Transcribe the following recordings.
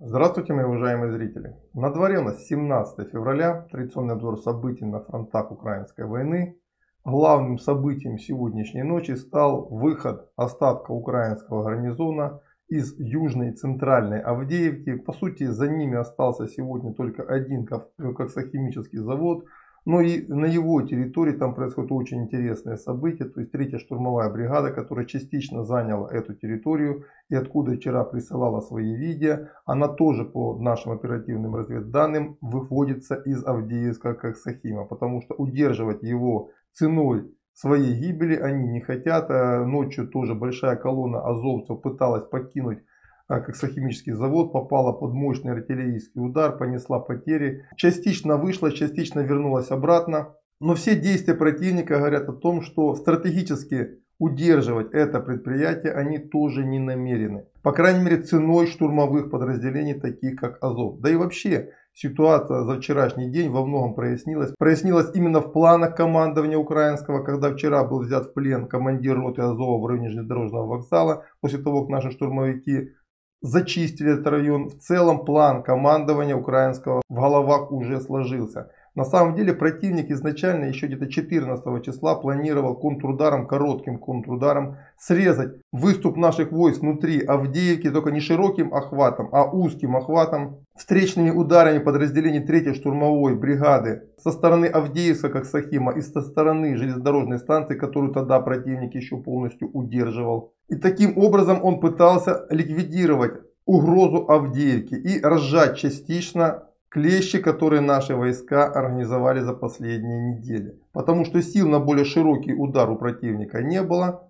Здравствуйте, мои уважаемые зрители. На дворе у нас 17 февраля, традиционный обзор событий на фронтах украинской войны. Главным событием сегодняшней ночи стал выход остатка украинского гарнизона из южной центральной Авдеевки. По сути, за ними остался сегодня только один коксохимический завод – но и на его территории там происходит очень интересное событие. То есть третья штурмовая бригада, которая частично заняла эту территорию и откуда вчера присылала свои видео, она тоже по нашим оперативным разведданным выводится из Авдеевска как Сахима. Потому что удерживать его ценой своей гибели они не хотят. А ночью тоже большая колонна азовцев пыталась покинуть а, как сахимический завод, попала под мощный артиллерийский удар, понесла потери. Частично вышла, частично вернулась обратно. Но все действия противника говорят о том, что стратегически удерживать это предприятие они тоже не намерены. По крайней мере ценой штурмовых подразделений, таких как Азов. Да и вообще ситуация за вчерашний день во многом прояснилась. Прояснилась именно в планах командования украинского, когда вчера был взят в плен командир роты Азова в районе железнодорожного вокзала, после того, как наши штурмовики зачистили этот район. В целом план командования украинского в головах уже сложился. На самом деле противник изначально еще где-то 14 числа планировал контрударом, коротким контрударом срезать выступ наших войск внутри Авдеевки, только не широким охватом, а узким охватом, встречными ударами подразделений 3 штурмовой бригады со стороны Авдеевска, как Сахима, и со стороны железнодорожной станции, которую тогда противник еще полностью удерживал. И таким образом он пытался ликвидировать угрозу Авдеевки и разжать частично клещи, которые наши войска организовали за последние недели. Потому что сил на более широкий удар у противника не было.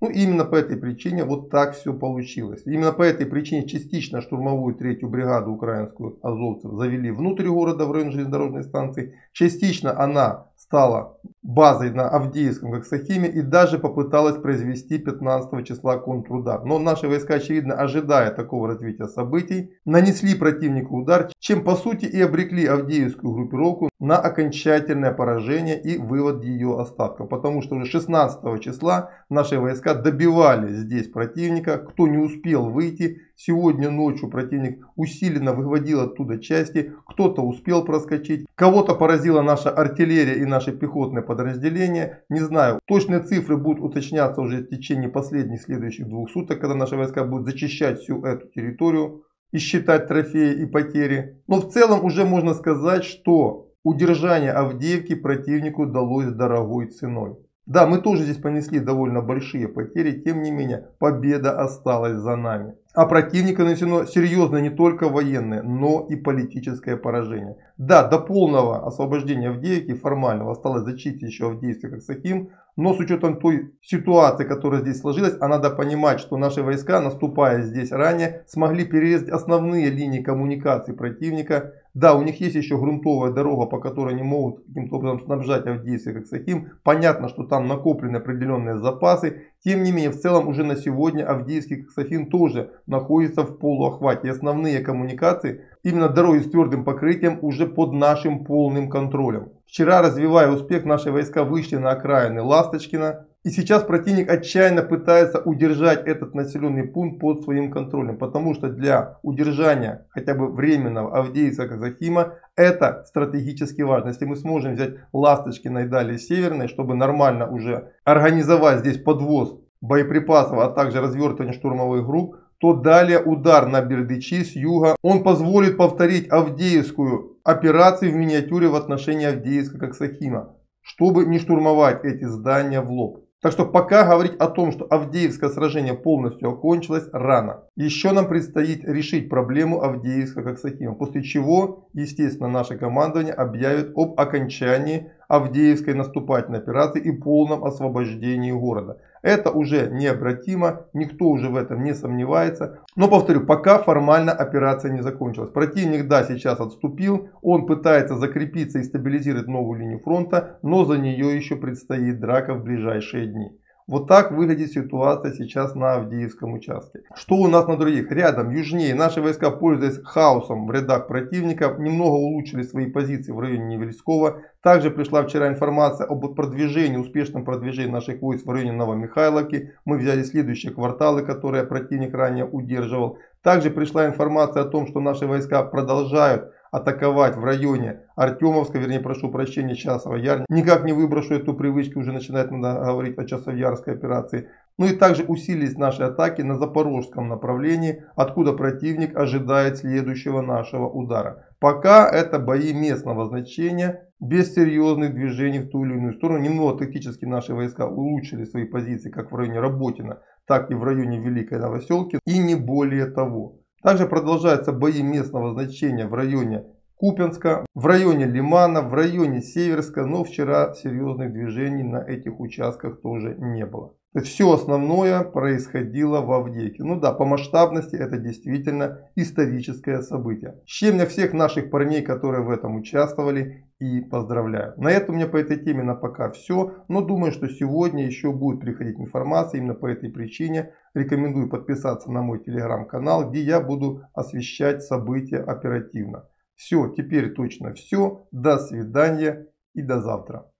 Ну именно по этой причине вот так все получилось. Именно по этой причине частично штурмовую третью бригаду украинскую азовцев завели внутрь города в район железнодорожной станции. Частично она стала базой на Авдеевском как Сахиме и даже попыталась произвести 15 числа контрудар. Но наши войска, очевидно, ожидая такого развития событий, нанесли противнику удар, чем по сути и обрекли Авдеевскую группировку на окончательное поражение и вывод ее остатков. Потому что уже 16 числа наши войска добивали здесь противника, кто не успел выйти, Сегодня ночью противник усиленно выводил оттуда части, кто-то успел проскочить, кого-то поразила наша артиллерия и наши пехотные подразделения. Не знаю, точные цифры будут уточняться уже в течение последних следующих двух суток, когда наши войска будут зачищать всю эту территорию и считать трофеи и потери. Но в целом уже можно сказать, что удержание Авдеевки противнику удалось дорогой ценой. Да, мы тоже здесь понесли довольно большие потери, тем не менее победа осталась за нами. А противника нанесено серьезное не только военное, но и политическое поражение. Да, до полного освобождения Авдеевки формального осталось зачистить еще Авдеевский как Сахим, но с учетом той ситуации, которая здесь сложилась, а надо понимать, что наши войска, наступая здесь ранее, смогли перерезать основные линии коммуникации противника. Да, у них есть еще грунтовая дорога, по которой они могут каким-то образом снабжать Авдеевский как Сахим. Понятно, что там накоплены определенные запасы. Тем не менее, в целом уже на сегодня Авдеевский как Сахим тоже находится в полуохвате. Основные коммуникации, именно дороги с твердым покрытием, уже под нашим полным контролем. Вчера, развивая успех, наши войска вышли на окраины Ласточкина. И сейчас противник отчаянно пытается удержать этот населенный пункт под своим контролем. Потому что для удержания хотя бы временного Авдеевска Казахима это стратегически важно. Если мы сможем взять Ласточкино и далее Северной, чтобы нормально уже организовать здесь подвоз боеприпасов, а также развертывание штурмовых групп, то далее удар на Бердычи с юга. Он позволит повторить Авдеевскую операцию в миниатюре в отношении Авдеевска как Сахима, чтобы не штурмовать эти здания в лоб. Так что пока говорить о том, что Авдеевское сражение полностью окончилось, рано. Еще нам предстоит решить проблему Авдеевска как Сахима, после чего, естественно, наше командование объявит об окончании Авдеевской наступательной операции и полном освобождении города. Это уже необратимо, никто уже в этом не сомневается. Но повторю, пока формально операция не закончилась. Противник, да, сейчас отступил, он пытается закрепиться и стабилизировать новую линию фронта, но за нее еще предстоит драка в ближайшие дни. Вот так выглядит ситуация сейчас на Авдеевском участке. Что у нас на других? Рядом, южнее, наши войска, пользуясь хаосом в рядах противника, немного улучшили свои позиции в районе Невельского. Также пришла вчера информация об продвижении, успешном продвижении наших войск в районе Новомихайловки. Мы взяли следующие кварталы, которые противник ранее удерживал. Также пришла информация о том, что наши войска продолжают атаковать в районе Артемовска, вернее, прошу прощения, Часова Яр. Никак не выброшу эту привычку, уже начинает надо говорить о Часовярской операции. Ну и также усилились наши атаки на запорожском направлении, откуда противник ожидает следующего нашего удара. Пока это бои местного значения, без серьезных движений в ту или иную сторону. Немного тактически наши войска улучшили свои позиции как в районе Работина, так и в районе Великой Новоселки. И не более того. Также продолжаются бои местного значения в районе Купенска, в районе Лимана, в районе Северска, но вчера серьезных движений на этих участках тоже не было. Все основное происходило в Авдеевке. Ну да, по масштабности это действительно историческое событие. С чем я всех наших парней, которые в этом участвовали, и поздравляю. На этом у меня по этой теме на пока все. Но думаю, что сегодня еще будет приходить информация. Именно по этой причине рекомендую подписаться на мой телеграм-канал, где я буду освещать события оперативно. Все, теперь точно все. До свидания и до завтра.